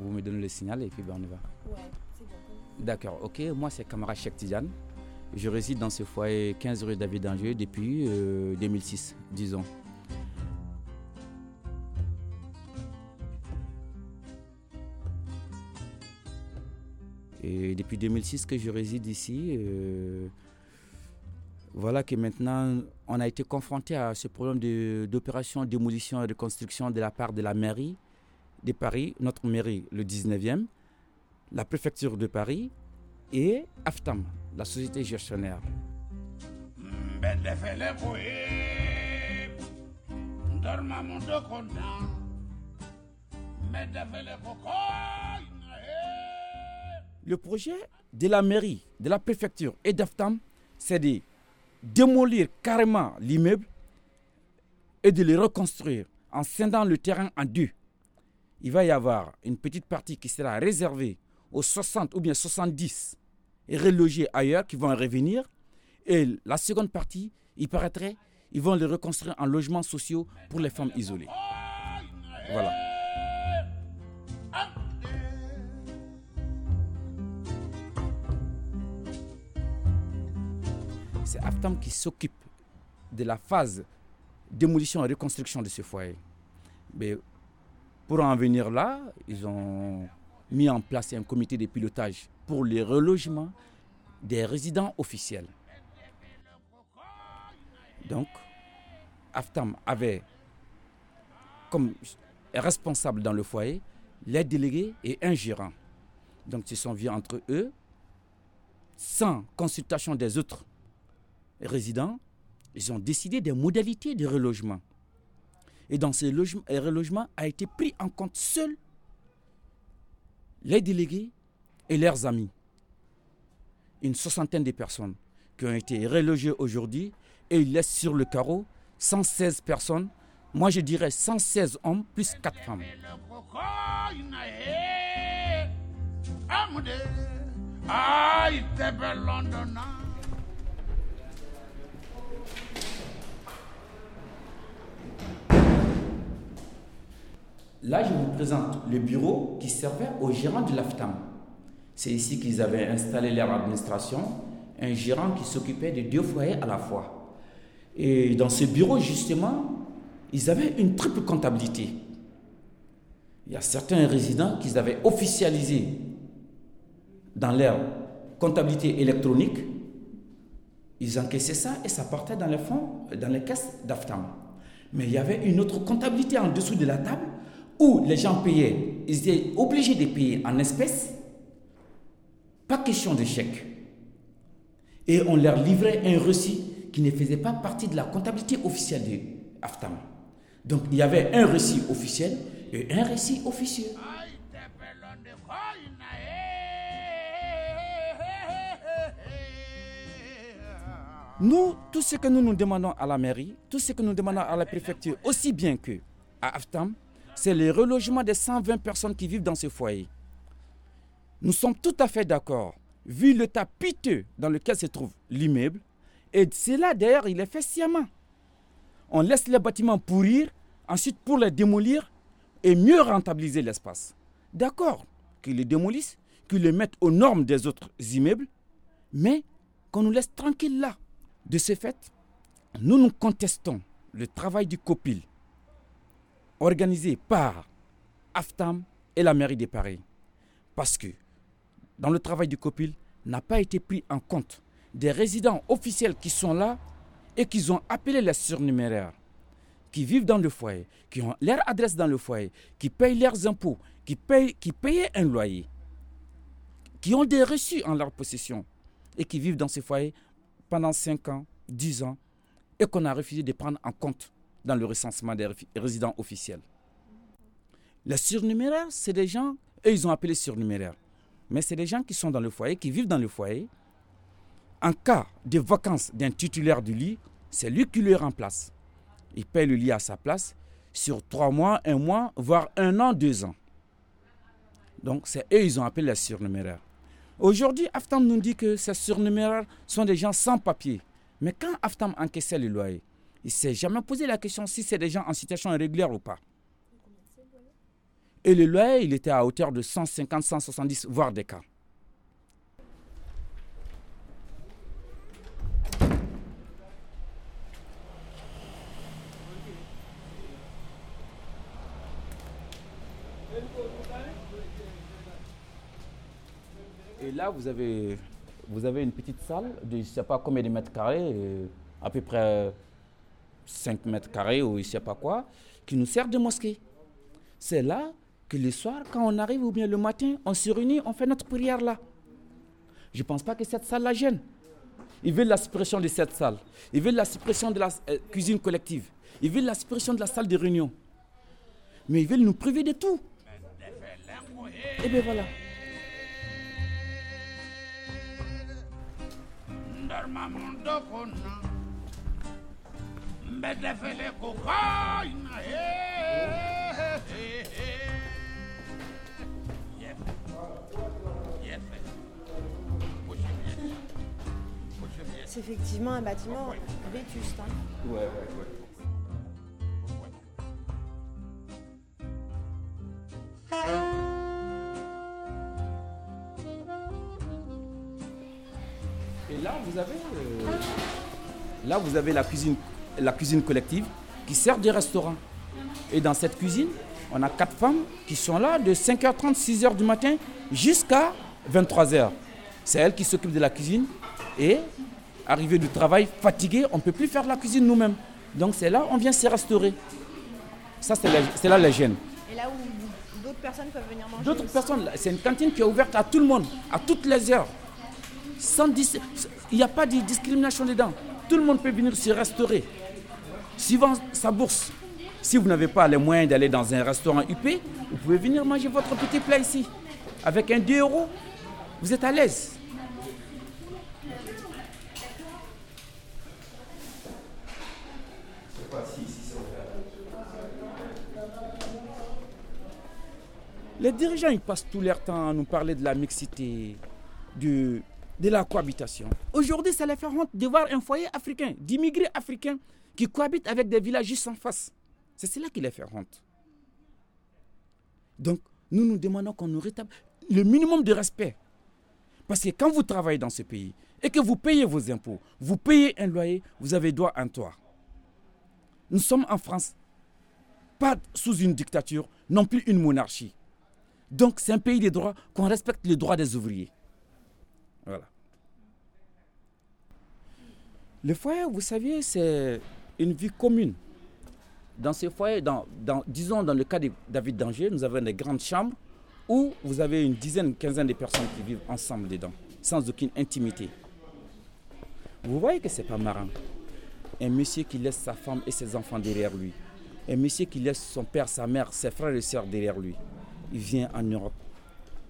vous me donnez le signal et puis ben, on y va. Ouais, c'est bon. D'accord, ok. Moi, c'est Kamara Cheikh Tidiane. Je réside dans ce foyer 15 rue David d'Angers depuis euh, 2006, disons. Et depuis 2006 que je réside ici, euh, voilà que maintenant on a été confronté à ce problème de- d'opération démolition et de construction de la part de la mairie de Paris, notre mairie, le 19e, la préfecture de Paris et AFTAM, la société gestionnaire. Le projet de la mairie, de la préfecture et d'AFTAM, c'est de démolir carrément l'immeuble et de le reconstruire en scindant le terrain en deux. Il va y avoir une petite partie qui sera réservée aux 60 ou bien 70 et relogés ailleurs qui vont revenir. Et la seconde partie, il paraîtrait, ils vont le reconstruire en logements sociaux pour les femmes isolées. Voilà. C'est AFTAM qui s'occupe de la phase démolition et reconstruction de ce foyer. Mais pour en venir là, ils ont mis en place un comité de pilotage pour le relogement des résidents officiels. Donc, AFTAM avait comme responsable dans le foyer les délégués et un gérant. Donc, ils sont vus entre eux, sans consultation des autres résidents, ils ont décidé des modalités de relogement. Et dans ces logements- relogements a été pris en compte seuls les délégués et leurs amis. Une soixantaine de personnes qui ont été relogées aujourd'hui et ils laissent sur le carreau 116 personnes. Moi je dirais 116 hommes plus 4 femmes. Là, je vous présente le bureau qui servait au gérant de l'AFTAM. C'est ici qu'ils avaient installé leur administration, un gérant qui s'occupait de deux foyers à la fois. Et dans ce bureau, justement, ils avaient une triple comptabilité. Il y a certains résidents qu'ils avaient officialisés dans leur comptabilité électronique. Ils encaissaient ça et ça partait dans les fonds, dans les caisses d'AFTAM. Mais il y avait une autre comptabilité en dessous de la table où les gens payaient. Ils étaient obligés de payer en espèces. Pas question de chèque. Et on leur livrait un reçu qui ne faisait pas partie de la comptabilité officielle de AFTAM. Donc il y avait un reçu officiel et un reçu officieux. Nous, tout ce que nous nous demandons à la mairie, tout ce que nous demandons à la préfecture, aussi bien que à AFTAM, c'est le relogement des 120 personnes qui vivent dans ce foyer. Nous sommes tout à fait d'accord, vu l'état piteux dans lequel se trouve l'immeuble, et c'est là d'ailleurs il est fait sciemment. On laisse les bâtiments pourrir, ensuite pour les démolir et mieux rentabiliser l'espace. D'accord, qu'ils les démolissent, qu'ils les mettent aux normes des autres immeubles, mais qu'on nous laisse tranquille là. De ce fait, nous nous contestons le travail du COPIL organisé par AFTAM et la mairie de Paris. Parce que dans le travail du COPIL n'a pas été pris en compte des résidents officiels qui sont là et qui ont appelé les surnuméraires, qui vivent dans le foyer, qui ont leur adresse dans le foyer, qui payent leurs impôts, qui, payent, qui payaient un loyer, qui ont des reçus en leur possession et qui vivent dans ces foyers pendant 5 ans, 10 ans, et qu'on a refusé de prendre en compte dans le recensement des résidents officiels. Les surnuméraires, c'est des gens, eux, ils ont appelé surnuméraires, mais c'est des gens qui sont dans le foyer, qui vivent dans le foyer. En cas de vacances d'un titulaire du lit, c'est lui qui le remplace. Il paye le lit à sa place sur 3 mois, 1 mois, voire 1 an, 2 ans. Donc, c'est eux, ils ont appelé les surnuméraires. Aujourd'hui, Aftam nous dit que ces surnuméraires sont des gens sans papier. Mais quand Aftam encaissait le loyer, il ne s'est jamais posé la question si c'est des gens en situation irrégulière ou pas. Et le loyer, il était à hauteur de 150, 170, voire des cas. Et là, vous avez, vous avez une petite salle de je ne sais pas combien de mètres carrés, euh, à peu près 5 mètres carrés ou je ne sais pas quoi, qui nous sert de mosquée. C'est là que le soir, quand on arrive ou bien le matin, on se réunit, on fait notre prière là. Je ne pense pas que cette salle la gêne. Ils veulent la suppression de cette salle. Ils veulent la suppression de la euh, cuisine collective. Ils veulent la suppression de la salle de réunion. Mais ils veulent nous priver de tout. Et bien voilà. Kokaina. eh, eh, eh. Yefe. Yefe. C'est effectivement un bâtiment vétuste. hein. Et là, vous avez, euh, là, vous avez la cuisine, la cuisine collective qui sert de restaurant. Et dans cette cuisine, on a quatre femmes qui sont là de 5h30, 6h du matin jusqu'à 23h. C'est elles qui s'occupent de la cuisine. Et arrivé du travail, fatigué, on ne peut plus faire la cuisine nous-mêmes. Donc c'est là on vient se restaurer. Ça, c'est là la gêne. Et là où d'autres personnes peuvent venir manger. D'autres personnes, c'est une cantine qui est ouverte à tout le monde, à toutes les heures. Sans il n'y a pas de discrimination dedans. Tout le monde peut venir se restaurer. Suivant sa bourse. Si vous n'avez pas les moyens d'aller dans un restaurant UP, vous pouvez venir manger votre petit plat ici. Avec un 2 euros, vous êtes à l'aise. Les dirigeants, ils passent tout leur temps à nous parler de la mixité, de, de la cohabitation. Aujourd'hui, ça les fait honte de voir un foyer africain, d'immigrés africains qui cohabitent avec des villages juste en face. C'est cela qui les fait honte. Donc, nous nous demandons qu'on nous rétablisse le minimum de respect. Parce que quand vous travaillez dans ce pays et que vous payez vos impôts, vous payez un loyer, vous avez droit à un toit. Nous sommes en France, pas sous une dictature, non plus une monarchie. Donc c'est un pays des droits, qu'on respecte les droits des ouvriers. Voilà. Le foyer, vous savez, c'est une vie commune. Dans ces foyers, disons dans le cas de David Danger, nous avons des grandes chambres où vous avez une dizaine, une quinzaine de personnes qui vivent ensemble dedans, sans aucune intimité. Vous voyez que c'est pas marrant. Un monsieur qui laisse sa femme et ses enfants derrière lui. Un monsieur qui laisse son père, sa mère, ses frères et sœurs derrière lui. Il vient en Europe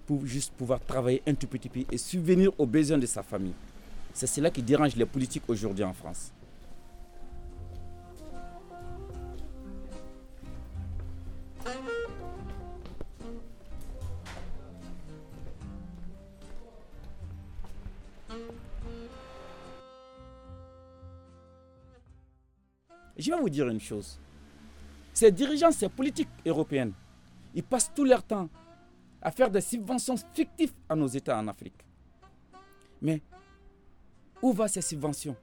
pour juste pouvoir travailler un tout petit peu et subvenir aux besoins de sa famille. C'est cela qui dérange les politiques aujourd'hui en France. Vais vous dire une chose. Ces dirigeants, ces politiques européennes, ils passent tout leur temps à faire des subventions fictives à nos États en Afrique. Mais où vont ces subventions?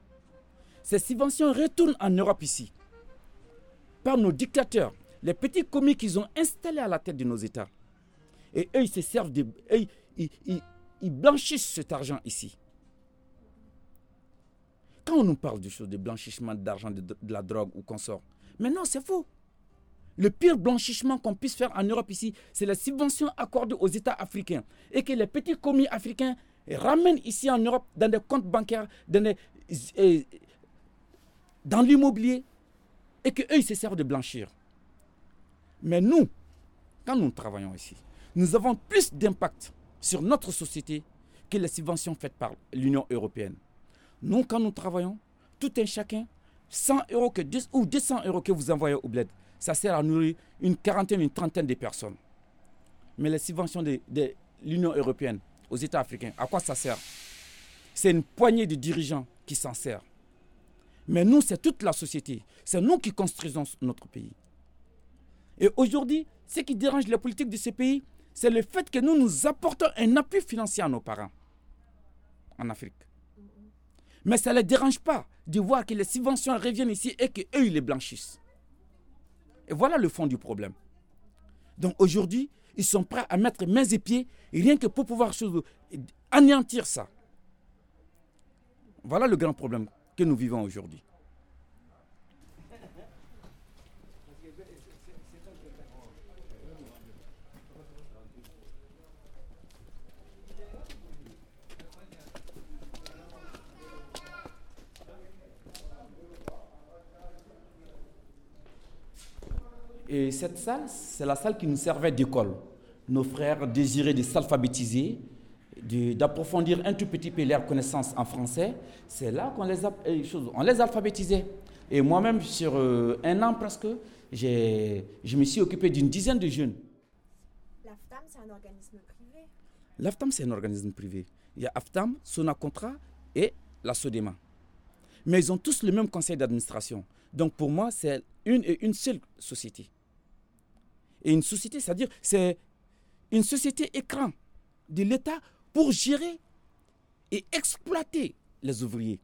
Ces subventions retournent en Europe ici, par nos dictateurs, les petits commis qu'ils ont installés à la tête de nos États. Et eux, ils se servent de... ils blanchissent cet argent ici. Quand on nous parle de choses de blanchissement d'argent, de, la drogue ou qu'on sort, mais non, c'est faux. Le pire blanchissement qu'on puisse faire en Europe ici, c'est la subvention accordée aux États africains. Et que les petits commis africains ramènent ici en Europe dans des comptes bancaires, dans, euh, l'immobilier, et qu'eux, ils se servent de blanchir. Mais nous, quand nous travaillons ici, nous avons plus d'impact sur notre société que les subventions faites par l'Union européenne. Nous, quand nous travaillons, tout un chacun, 100 euros ou 200 euros que vous envoyez au bled, ça sert à nourrir une quarantaine, une trentaine de personnes. Mais les subventions de, l'Union européenne aux États africains, à quoi ça sert? C'est une poignée de dirigeants qui s'en servent. Mais nous, c'est toute la société. C'est nous qui construisons notre pays. Et aujourd'hui, ce qui dérange les politiques de ce pays, c'est le fait que nous nous apportons un appui financier à nos parents en Afrique. Mais ça ne les dérange pas de voir que les subventions reviennent ici et qu'eux, ils les blanchissent. Et voilà le fond du problème. Donc aujourd'hui, ils sont prêts à mettre mains et pieds rien que pour pouvoir anéantir ça. Voilà le grand problème que nous vivons aujourd'hui. Et cette salle, c'est la salle qui nous servait d'école. Nos frères désiraient de s'alphabétiser, d'approfondir un tout petit peu leurs connaissances en français. C'est là qu'on les, euh, on les alphabétisait. Et moi-même, sur euh, un an presque, je me suis occupé d'une dizaine de jeunes. L'AFTAM, c'est un organisme privé L'AFTAM, c'est un organisme privé. Il y a AFTAM, Sonacontra et la SODEMA. Mais ils ont tous le même conseil d'administration. Donc pour moi, c'est une et une seule société. Et une société, c'est-à-dire, c'est une société écran de l'État pour gérer et exploiter les ouvriers.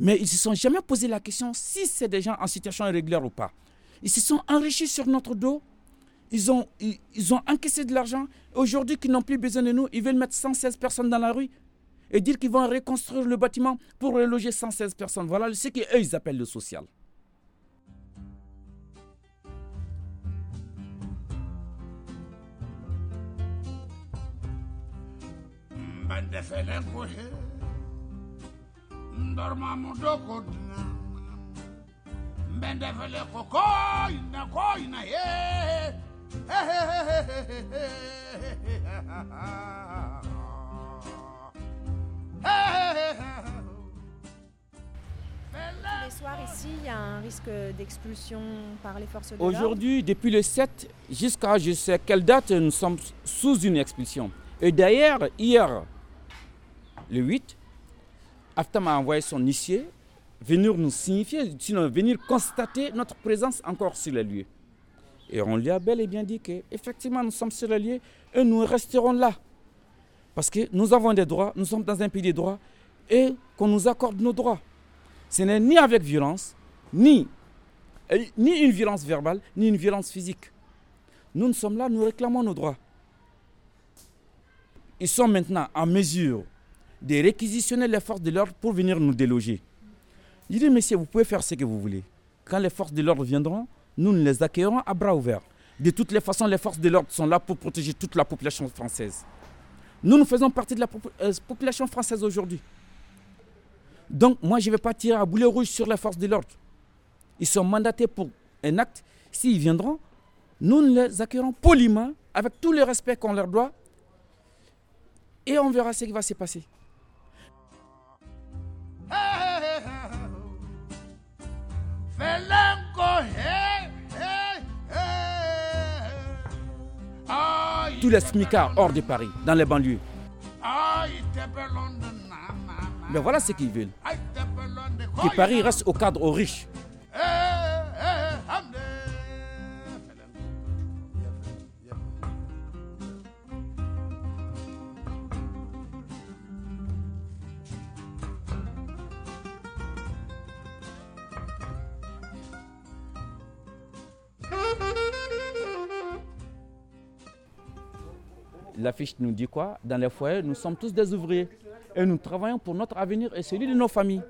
Mais ils ne se sont jamais posé la question si c'est des gens en situation irrégulière ou pas. Ils se sont enrichis sur notre dos. Ils ont, encaissé de l'argent. Aujourd'hui, qu'ils n'ont plus besoin de nous, ils veulent mettre 116 personnes dans la rue et dire qu'ils vont reconstruire le bâtiment pour reloger 116 personnes. Voilà ce qu'eux, ils appellent le social. Les soirs ici, il y a un risque d'expulsion par les forces de l'ordre Aujourd'hui, depuis le 7 jusqu'à je sais quelle date, nous sommes sous une expulsion. Et d'ailleurs, hier, le 8, Aftam a envoyé son huissier venir nous signifier, sinon venir constater notre présence encore sur les lieux. Et on lui a bel et bien dit qu'effectivement nous sommes sur les lieux et nous resterons là. Parce que nous avons des droits, nous sommes dans un pays des droits et qu'on nous accorde nos droits. Ce n'est ni avec violence, ni, ni une violence verbale, ni une violence physique. Nous, nous sommes là, nous réclamons nos droits. Ils sont maintenant en mesure de réquisitionner les forces de l'ordre pour venir nous déloger. Je dis, messieurs, vous pouvez faire ce que vous voulez. Quand les forces de l'ordre viendront, nous, nous les accueillerons à bras ouverts. De toutes les façons, les forces de l'ordre sont là pour protéger toute la population française. Nous, nous faisons partie de la euh, population française aujourd'hui. Donc, moi, je ne vais pas tirer à boulet rouge sur les forces de l'ordre. Ils sont mandatés pour un acte. S'ils viendront, nous les accueillerons poliment, avec tout le respect qu'on leur doit, et on verra ce qui va se passer. Tous les smicards hors de Paris, dans les banlieues. Mais voilà ce qu'ils veulent. Que Paris reste au cadre aux riches. L'affiche nous dit quoi? Dans les foyers, nous sommes tous des ouvriers et nous travaillons pour notre avenir et celui de nos familles.